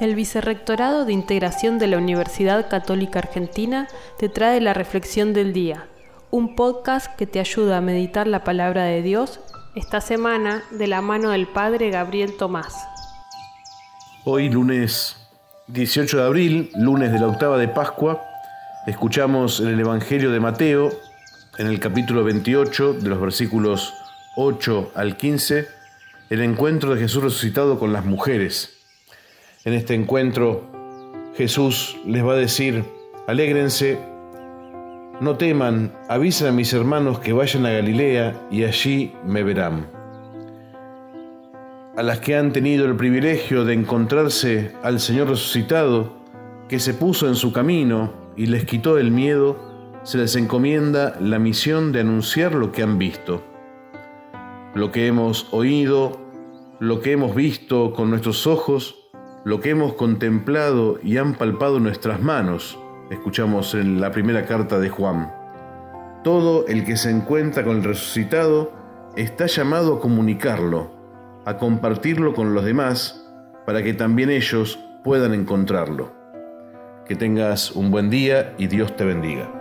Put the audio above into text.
El Vicerrectorado de Integración de la Universidad Católica Argentina te trae la Reflexión del Día, un podcast que te ayuda a meditar la palabra de Dios esta semana de la mano del Padre Gabriel Tomás. Hoy lunes 18 de abril, lunes de la octava de Pascua, escuchamos en el Evangelio de Mateo, en el capítulo 28, de los versículos 8 al 15, el encuentro de Jesús resucitado con las mujeres. En este encuentro Jesús les va a decir, alégrense, no teman, avisen a mis hermanos que vayan a Galilea y allí me verán. A las que han tenido el privilegio de encontrarse al Señor resucitado, que se puso en su camino y les quitó el miedo, se les encomienda la misión de anunciar lo que han visto, lo que hemos oído, lo que hemos visto con nuestros ojos, lo que hemos contemplado y han palpado nuestras manos, escuchamos en la primera carta de Juan. Todo el que se encuentra con el resucitado está llamado a comunicarlo, a compartirlo con los demás, para que también ellos puedan encontrarlo. Que tengas un buen día y Dios te bendiga.